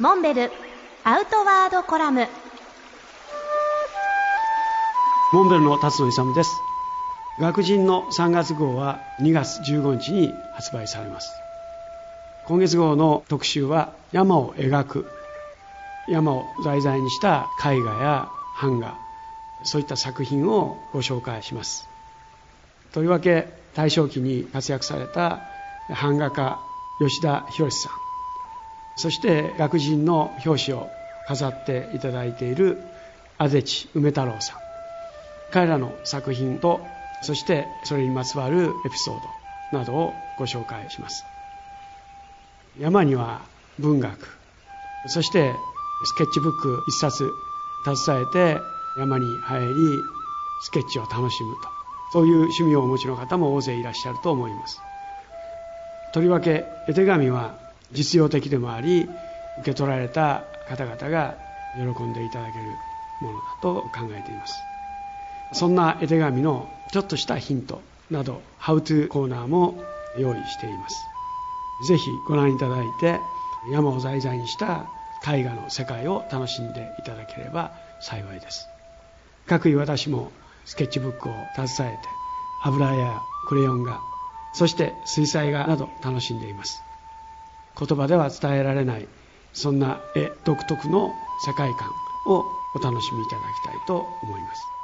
モンベルアウトワードコラム。モンベルの辰野勇です。学人の3月号は2月15日に発売されます。今月号の特集は山を描く。山を題材にした絵画や版画そういった作品をご紹介します。とりわけ大正期に活躍された版画家吉田博さん。そして学人の表紙を飾っていただいているあぜち梅太郎さん。彼らの作品とそしてそれにまつわるエピソードなどをご紹介します。山には文学そしてスケッチブック一冊携えて山に入りスケッチを楽しむと。そういう趣味をお持ちの方も大勢いらっしゃると思います。とりわけ絵手紙は実用的でもあり受け取られた方々が喜んでいただけるものだと考えています。そんな絵手紙のちょっとしたヒントなど How to コーナーも用意しています。ぜひご覧いただいて山を題材にした絵画の世界を楽しんでいただければ幸いです。各位私もスケッチブックを携えて油やクレヨン画そして水彩画など楽しんでいます。言葉では伝えられないそんな絵独特の世界観をお楽しみいただきたいと思います。